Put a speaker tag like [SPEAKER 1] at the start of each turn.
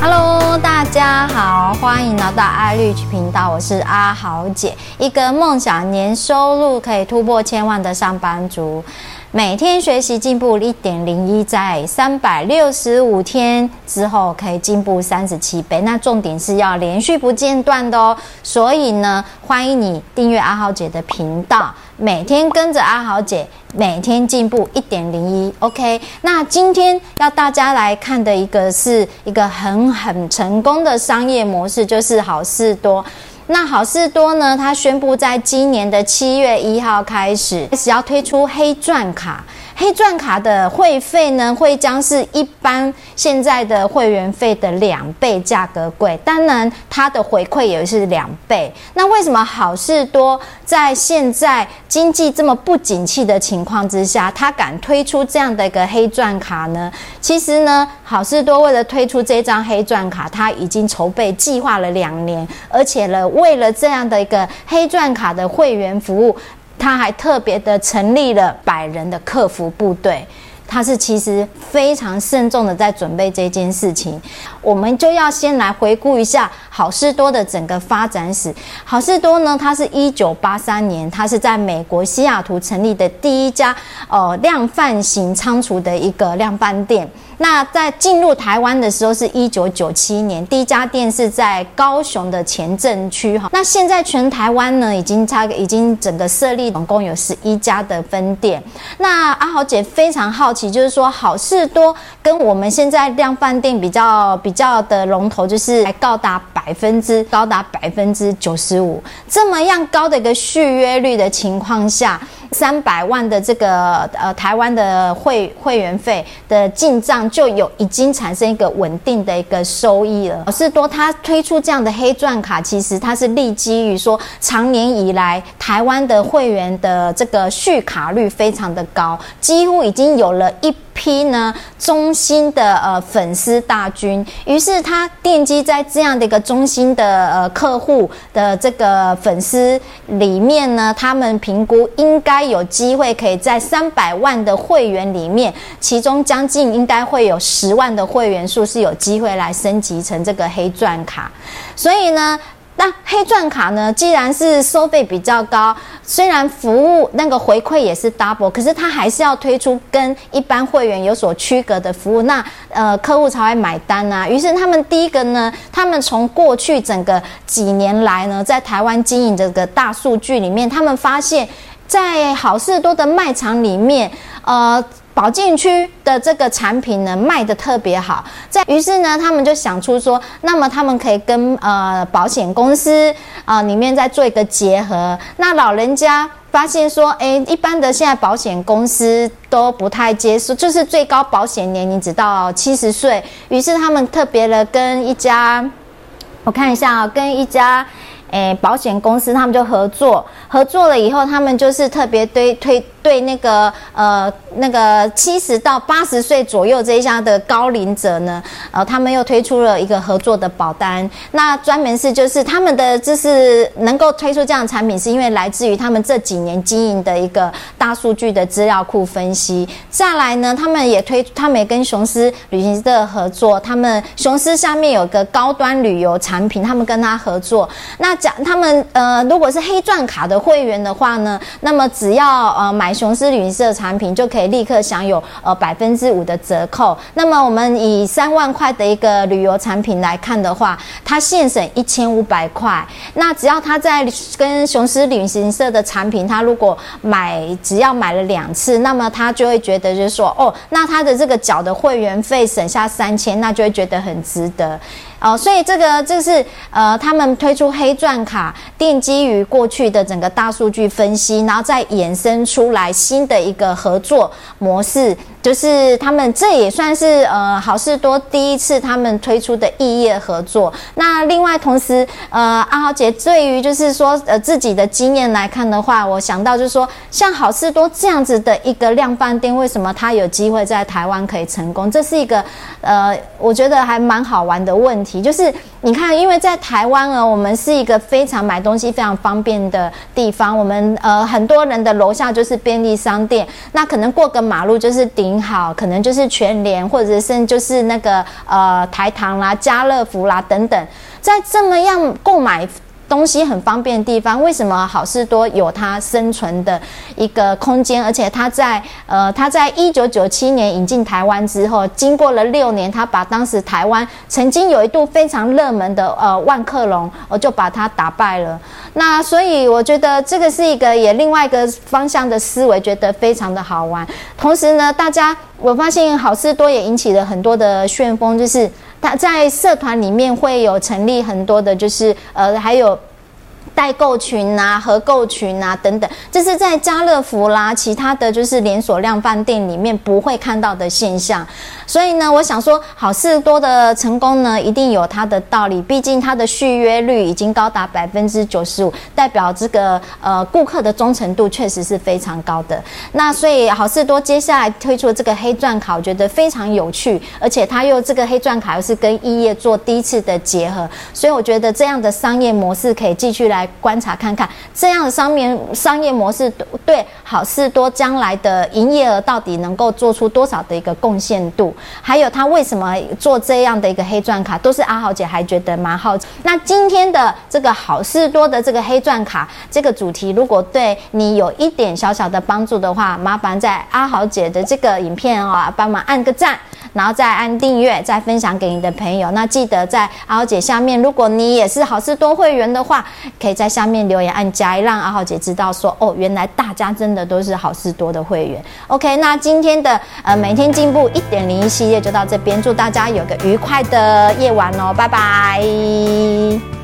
[SPEAKER 1] Hello，大家好，欢迎来到爱绿频道，我是阿豪姐，一个梦想年收入可以突破千万的上班族。每天学习进步一点零一，在三百六十五天之后可以进步三十七倍。那重点是要连续不间断的哦。所以呢，欢迎你订阅阿豪姐的频道，每天跟着阿豪姐，每天进步一点零一。OK，那今天要大家来看的一个是一个很很成功的商业模式，就是好事多。那好事多呢，它宣布在今年的七月一号开始，开始要推出黑钻卡。黑钻卡的会费呢，会将是一般现在的会员费的两倍价格贵，当然它的回馈也是两倍。那为什么好事多在现在经济这么不景气的情况之下，它敢推出这样的一个黑钻卡呢？其实呢，好事多为了推出这张黑钻卡，它已经筹备计划了两年，而且呢，为了这样的一个黑钻卡的会员服务。他还特别的成立了百人的客服部队，他是其实非常慎重的在准备这件事情。我们就要先来回顾一下好事多的整个发展史。好事多呢，它是一九八三年，它是在美国西雅图成立的第一家呃量贩型仓储的一个量贩店。那在进入台湾的时候是一九九七年，第一家店是在高雄的前镇区哈。那现在全台湾呢，已经差已经整个设立总共有十一家的分店。那阿豪姐非常好奇，就是说好事多跟我们现在量贩店比较比较的龙头，就是还高达百分之高达百分之九十五这么样高的一个续约率的情况下。三百万的这个呃台湾的会会员费的进账就有已经产生一个稳定的一个收益了。老是多他推出这样的黑钻卡，其实它是立基于说，长年以来台湾的会员的这个续卡率非常的高，几乎已经有了一批呢中心的呃粉丝大军。于是他奠基在这样的一个中心的呃客户的这个粉丝里面呢，他们评估应该。有机会可以在三百万的会员里面，其中将近应该会有十万的会员数是有机会来升级成这个黑钻卡。所以呢，那黑钻卡呢，既然是收费比较高，虽然服务那个回馈也是 double，可是他还是要推出跟一般会员有所区隔的服务，那呃客户才会买单啊。于是他们第一个呢，他们从过去整个几年来呢，在台湾经营这个大数据里面，他们发现。在好事多的卖场里面，呃，保健区的这个产品呢卖得特别好。在于是呢，他们就想出说，那么他们可以跟呃保险公司啊、里面再做一个结合。那老人家发现说，哎，一般的现在保险公司都不太接受，就是最高保险年龄只到七十岁。于是他们特别的跟一家，我看一下啊，跟一家。诶，保险公司他们就合作，合作了以后，他们就是特别对推对那个呃那个七十到八十岁左右这一家的高龄者呢，呃，他们又推出了一个合作的保单。那专门是就是他们的就是能够推出这样产品，是因为来自于他们这几年经营的一个大数据的资料库分析。再来呢，他们也推，他们也跟雄狮旅行社合作，他们雄狮下面有个高端旅游产品，他们跟他合作。那讲他们呃，如果是黑钻卡的会员的话呢，那么只要呃买雄狮旅行社产品，就可以立刻享有呃百分之五的折扣。那么我们以三万块的一个旅游产品来看的话，它现省一千五百块。那只要他在跟雄狮旅行社的产品，他如果买只要买了两次，那么他就会觉得就是说，哦，那他的这个缴的会员费省下三千，那就会觉得很值得。哦，所以这个就是呃，他们推出黑钻卡，奠基于过去的整个大数据分析，然后再衍生出来新的一个合作模式，就是他们这也算是呃好事多第一次他们推出的异业合作。那另外同时呃，阿豪姐对于就是说呃自己的经验来看的话，我想到就是说，像好事多这样子的一个量贩店，为什么它有机会在台湾可以成功？这是一个呃，我觉得还蛮好玩的问题。就是你看，因为在台湾啊，我们是一个非常买东西非常方便的地方。我们呃很多人的楼下就是便利商店，那可能过个马路就是顶好，可能就是全联，或者是就是那个呃台糖啦、家乐福啦等等，在这么样购买。东西很方便的地方，为什么好事多有它生存的一个空间？而且它在呃，它在一九九七年引进台湾之后，经过了六年，它把当时台湾曾经有一度非常热门的呃万客隆，我就把它打败了。那所以我觉得这个是一个也另外一个方向的思维，觉得非常的好玩。同时呢，大家我发现好事多也引起了很多的旋风，就是。他在社团里面会有成立很多的，就是呃，还有。代购群啊，合购群啊，等等，这是在家乐福啦，其他的就是连锁量饭店里面不会看到的现象。所以呢，我想说，好事多的成功呢，一定有它的道理。毕竟它的续约率已经高达百分之九十五，代表这个呃顾客的忠诚度确实是非常高的。那所以好事多接下来推出的这个黑钻卡，我觉得非常有趣，而且它又这个黑钻卡又是跟异业做第一次的结合，所以我觉得这样的商业模式可以继续来。观察看看这样的商面商业模式对好事多将来的营业额到底能够做出多少的一个贡献度？还有他为什么做这样的一个黑钻卡，都是阿豪姐还觉得蛮好奇。那今天的这个好事多的这个黑钻卡这个主题，如果对你有一点小小的帮助的话，麻烦在阿豪姐的这个影片啊，帮忙按个赞。然后再按订阅，再分享给你的朋友。那记得在阿豪姐下面，如果你也是好事多会员的话，可以在下面留言按加一，让阿豪姐知道说哦，原来大家真的都是好事多的会员。OK，那今天的呃每天进步一点零系列就到这边，祝大家有个愉快的夜晚哦，拜拜。